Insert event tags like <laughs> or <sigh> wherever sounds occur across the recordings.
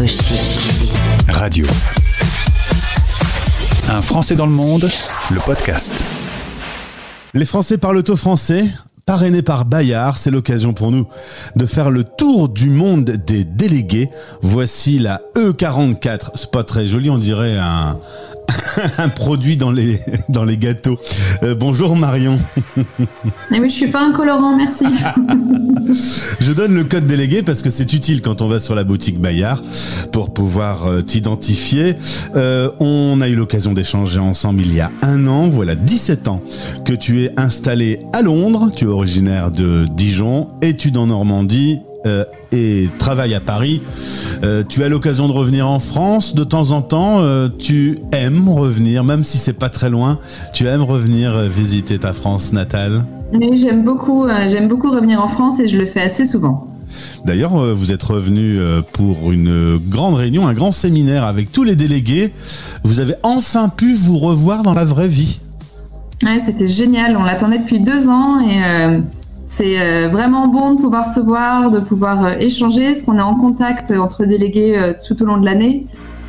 aussi. Radio. Un Français dans le monde, le podcast. Les Français parlent au français parrainé par Bayard. C'est l'occasion pour nous de faire le tour du monde des délégués. Voici la E44. C'est pas très joli, on dirait un, <laughs> un produit dans les, dans les gâteaux. Euh, bonjour Marion. <laughs> Mais oui, je suis pas un colorant, merci. <laughs> je donne le code délégué parce que c'est utile quand on va sur la boutique Bayard pour pouvoir euh, t'identifier. Euh, on a eu l'occasion d'échanger ensemble il y a un an, voilà 17 ans que tu es installé à Londres, tu es originaire de Dijon, études en Normandie, euh, et travaille à Paris. Euh, tu as l'occasion de revenir en France de temps en temps. Euh, tu aimes revenir, même si c'est pas très loin. Tu aimes revenir visiter ta France natale. Oui, j'aime beaucoup. j'aime beaucoup revenir en France et je le fais assez souvent. D'ailleurs, vous êtes revenu pour une grande réunion, un grand séminaire avec tous les délégués. Vous avez enfin pu vous revoir dans la vraie vie. Ouais, c'était génial. On l'attendait depuis deux ans et c'est euh, vraiment bon de pouvoir se voir, de pouvoir euh, échanger, parce qu'on est en contact entre délégués euh, tout au long de l'année?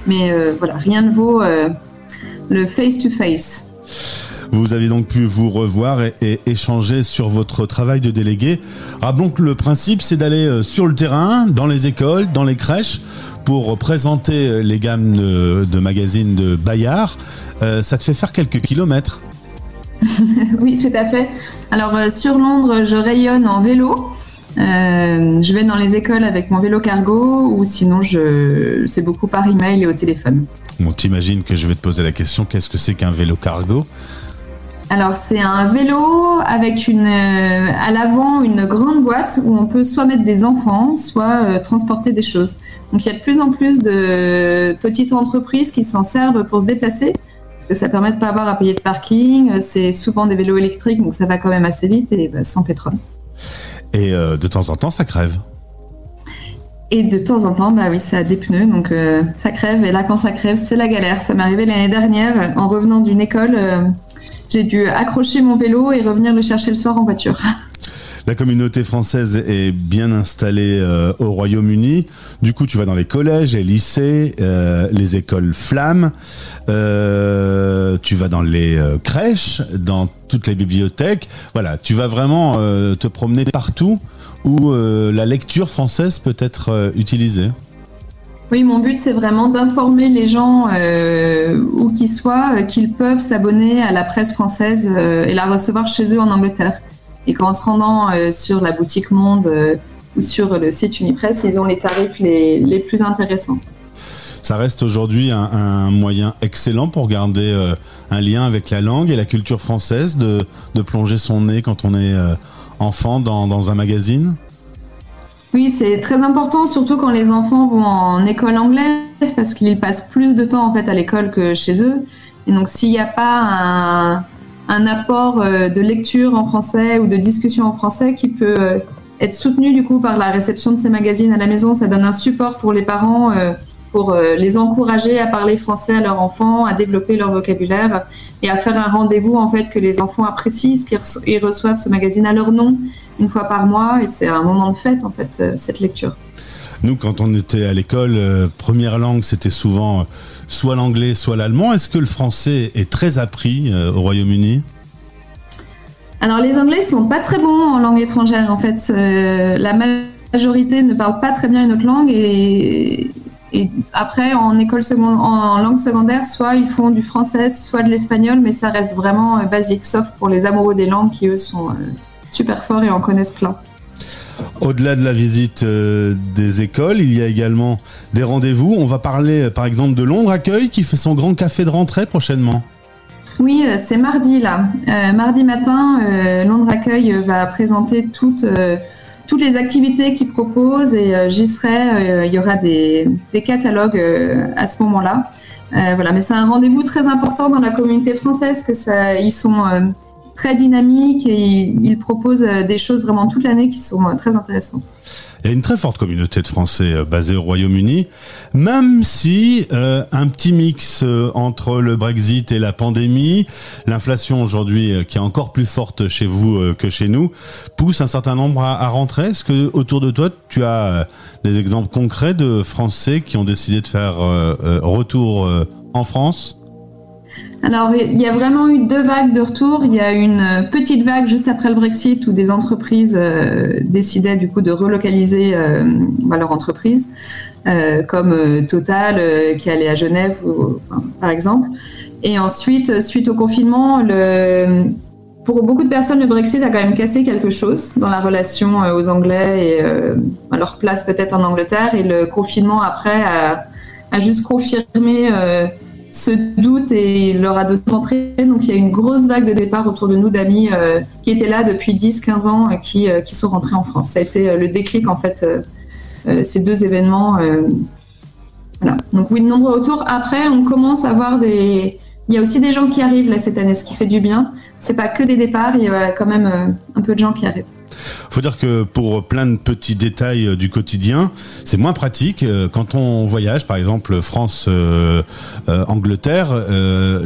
Mais voilà, rien ne vaut le face-to-face. Vous avez donc pu vous revoir et, échanger sur votre travail de délégué. Rappelons que le principe, c'est d'aller sur le terrain, dans les écoles, dans les crèches, pour présenter les gammes de, magazines de Bayard. ça te fait faire quelques kilomètres. <laughs> oui, tout à fait. Alors euh, sur Londres, je rayonne en vélo. Euh, je vais dans les écoles avec mon vélo cargo ou sinon je c'est beaucoup par email et au téléphone. Bon, t'imagines que je vais te poser la question qu'est-ce que c'est qu'un vélo cargo? Alors c'est un vélo avec une euh, à l'avant une grande boîte où on peut soit mettre des enfants, soit transporter des choses. Donc il y a de plus en plus de petites entreprises qui s'en servent pour se déplacer ça permet de pas avoir à payer de parking. C'est souvent des vélos électriques, donc ça va quand même assez vite et bah, sans pétrole. Et euh, de temps en temps, ça crève. Et de temps en temps, bah oui, ça a des pneus, donc euh, ça crève. Et là, quand ça crève, c'est la galère. Ça m'est arrivé l'année dernière, en revenant d'une école, euh, j'ai dû accrocher mon vélo et revenir le chercher le soir en voiture. <laughs> La communauté française est bien installée euh, au Royaume-Uni. Du coup, tu vas dans les collèges, les lycées, euh, les écoles flammes. Euh, tu vas dans les crèches, dans toutes les bibliothèques. Voilà, tu vas vraiment te promener partout où la lecture française peut être utilisée. Oui, mon but, c'est vraiment d'informer les gens, où qu'ils soient, qu'ils peuvent s'abonner à la presse française et la recevoir chez eux en Angleterre. Et qu'en se rendant euh, sur la boutique Monde euh, ou sur le site Unipresse, ils ont les tarifs les, plus intéressants. Ça reste aujourd'hui un, moyen excellent pour garder euh, un lien avec la langue et la culture française, de, plonger son nez quand on est enfant dans, un magazine? Oui, c'est très important, surtout quand les enfants vont en école anglaise, parce qu'ils passent plus de temps en fait à l'école que chez eux. Et donc s'il n'y a pas un, un apport euh, de lecture en français ou de discussion en français qui peut euh, être soutenu du coup par la réception de ces magazines à la maison. Ça donne un support pour les parents euh, pour les encourager à parler français à leurs enfants, à développer leur vocabulaire et à faire un rendez-vous en fait que les enfants apprécient, qu'ils reçoivent ce magazine à leur nom une fois par mois et c'est un moment de fête en fait cette lecture. Nous, quand on était à l'école, première langue, c'était souvent soit l'anglais, soit l'allemand. Est-ce que le français est très appris euh, au Royaume-Uni? Alors les Anglais sont pas très bons en langue étrangère. En fait, euh, la majorité ne parle pas très bien une autre langue et, après en école secondaire, en langue secondaire, soit ils font du français, soit de l'espagnol, mais ça reste vraiment euh, basique, sauf pour les amoureux des langues qui eux sont super forts et en connaissent plein. Au-delà de la visite euh, des écoles, il y a également des rendez-vous. On va parler euh, par exemple de Londres Accueil qui fait son grand café de rentrée prochainement. Oui, euh, c'est mardi là. mardi matin, Londres Accueil va présenter toutes, toutes les activités qu'il propose et j'y serai. il y aura des, des catalogues à ce moment-là. voilà, mais c'est un rendez-vous très important dans la communauté française que ça, ils sont très dynamique et il propose des choses vraiment toute l'année qui sont très intéressantes. Il y a une très forte communauté de Français euh, basée au Royaume-Uni, même si euh, un petit mix euh, entre le Brexit et la pandémie, l'inflation aujourd'hui qui est encore plus forte chez vous que chez nous, pousse un certain nombre à rentrer. Est-ce que autour de toi, tu as des exemples concrets de Français qui ont décidé de faire retour en France? Alors, il y a vraiment eu deux vagues de retour. Il y a une petite vague juste après le Brexit où des entreprises euh, décidaient du coup de relocaliser euh, bah, leur entreprise, euh, comme Total qui allait à Genève, par exemple. Et ensuite, suite au confinement, pour beaucoup de personnes, le Brexit a quand même cassé quelque chose dans la relation aux Anglais et à leur place peut-être en Angleterre. Et le confinement après a juste confirmé ce doute et leur a donné entrée. Donc il y a une grosse vague de départ autour de nous d'amis euh, qui étaient là depuis 10-15 ans, euh, qui, euh, qui sont rentrés en France. Ça a été le déclic en fait, ces deux événements. voilà. Donc oui, de nombreux retours. Après, on commence à voir des... Il y a aussi des gens qui arrivent là cette année, ce qui fait du bien. C'est pas que des départs, il y a quand même un peu de gens qui arrivent faut dire que pour plein de petits détails euh, du quotidien, c'est moins pratique. Euh, quand on voyage, par exemple France, euh,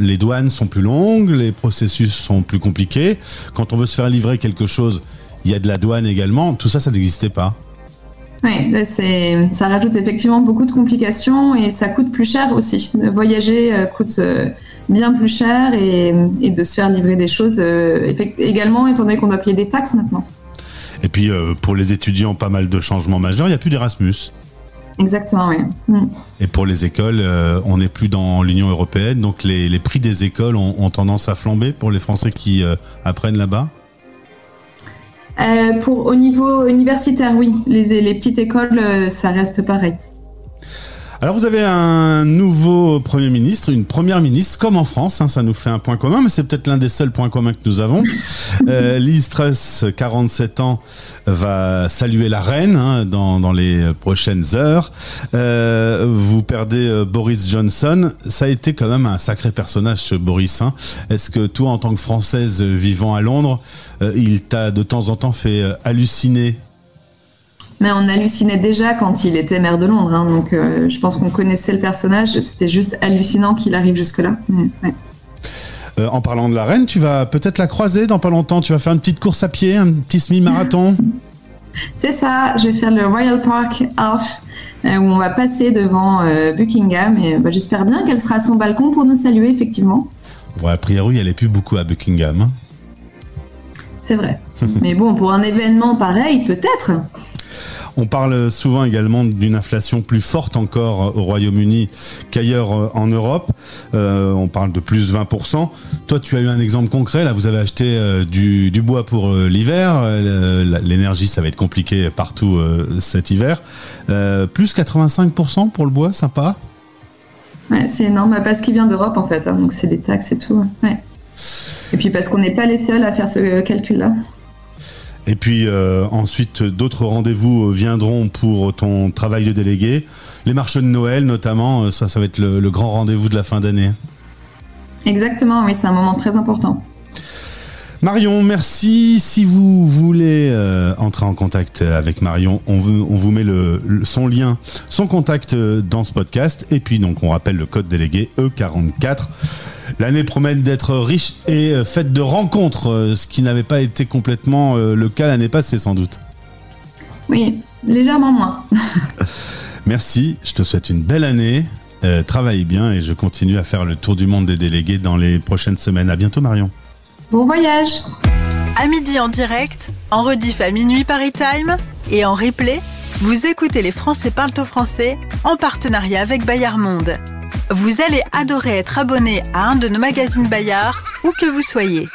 les douanes sont plus longues, les processus sont plus compliqués. Quand on veut se faire livrer quelque chose, il y a de la douane également. Tout ça, ça n'existait pas. Oui, ça rajoute effectivement beaucoup de complications et ça coûte plus cher aussi. Voyager coûte bien plus cher et, de se faire livrer des choses également, étant donné qu'on doit payer des taxes maintenant. Et puis euh, pour les étudiants, pas mal de changements majeurs. Il n'y a plus d'Erasmus. Exactement, oui. Mm. Et pour les écoles, euh, on n'est plus dans l'Union européenne, donc les, les, prix des écoles ont, tendance à flamber pour les Français qui euh, apprennent là-bas. pour au niveau universitaire, oui. Les, les petites écoles, ça reste pareil. Alors vous avez un nouveau Premier ministre, une Première ministre, comme en France, hein, ça nous fait un point commun, mais c'est peut-être l'un des seuls points communs que nous avons. <laughs> Euh, Liz Truss, 47 ans, va saluer la reine hein, dans, dans, les prochaines heures. Euh, vous perdez euh, Boris Johnson, ça a été quand même un sacré personnage ce Boris. Hein. Est-ce que toi, en tant que Française vivant à Londres, euh, il t'a de temps en temps fait euh, halluciner mais on hallucinait déjà quand il était maire de Londres. Hein, donc euh, je pense qu'on connaissait le personnage. C'était juste hallucinant qu'il arrive jusque-là. Euh, en parlant de la reine, tu vas peut-être la croiser dans pas longtemps. Tu vas faire une petite course à pied, un petit semi-marathon. <laughs> C'est ça. Je vais faire le Royal Park Half euh, où on va passer devant Buckingham. Et bah, j'espère bien qu'elle sera à son balcon pour nous saluer, effectivement. Ouais, a priori, elle est plus beaucoup à Buckingham. Hein. C'est vrai. <laughs> Mais bon, pour un événement pareil, peut-être. On parle souvent également d'une inflation plus forte encore au Royaume-Uni qu'ailleurs euh, en Europe. Euh, on parle de plus 20%. Toi, tu as eu un exemple concret. Là, vous avez acheté euh, du, bois pour l'hiver. L'énergie, ça va être compliqué partout cet hiver. plus 85% pour le bois, sympa. Ouais, c'est énorme parce qu'il vient d'Europe en fait. Hein. donc c'est des taxes et tout. Et puis parce qu'on n'est pas les seuls à faire ce calcul-là. Et puis euh, ensuite, d'autres rendez-vous viendront pour ton travail de délégué. Les marches de Noël, notamment, euh, ça, ça va être le grand rendez-vous de la fin d'année. Exactement, oui, c'est un moment très important. Marion, merci. Si vous voulez euh, entrer en contact avec Marion, on, on vous met le, son lien, son contact euh, dans ce podcast. Et puis donc on rappelle le code délégué E44. L'année promet d'être riche et euh, faite de rencontres, ce qui n'avait pas été complètement le cas l'année passée sans doute. Oui, légèrement moins. <laughs> merci, je te souhaite une belle année. travaille bien et je continue à faire le tour du monde des délégués dans les prochaines semaines. À bientôt Marion. Bon voyage À midi en direct, en rediff à minuit Paris Time et en replay, vous écoutez les Français parlent au français en partenariat avec Bayard Monde. Vous allez adorer être abonné à un de nos magazines Bayard, où que vous soyez.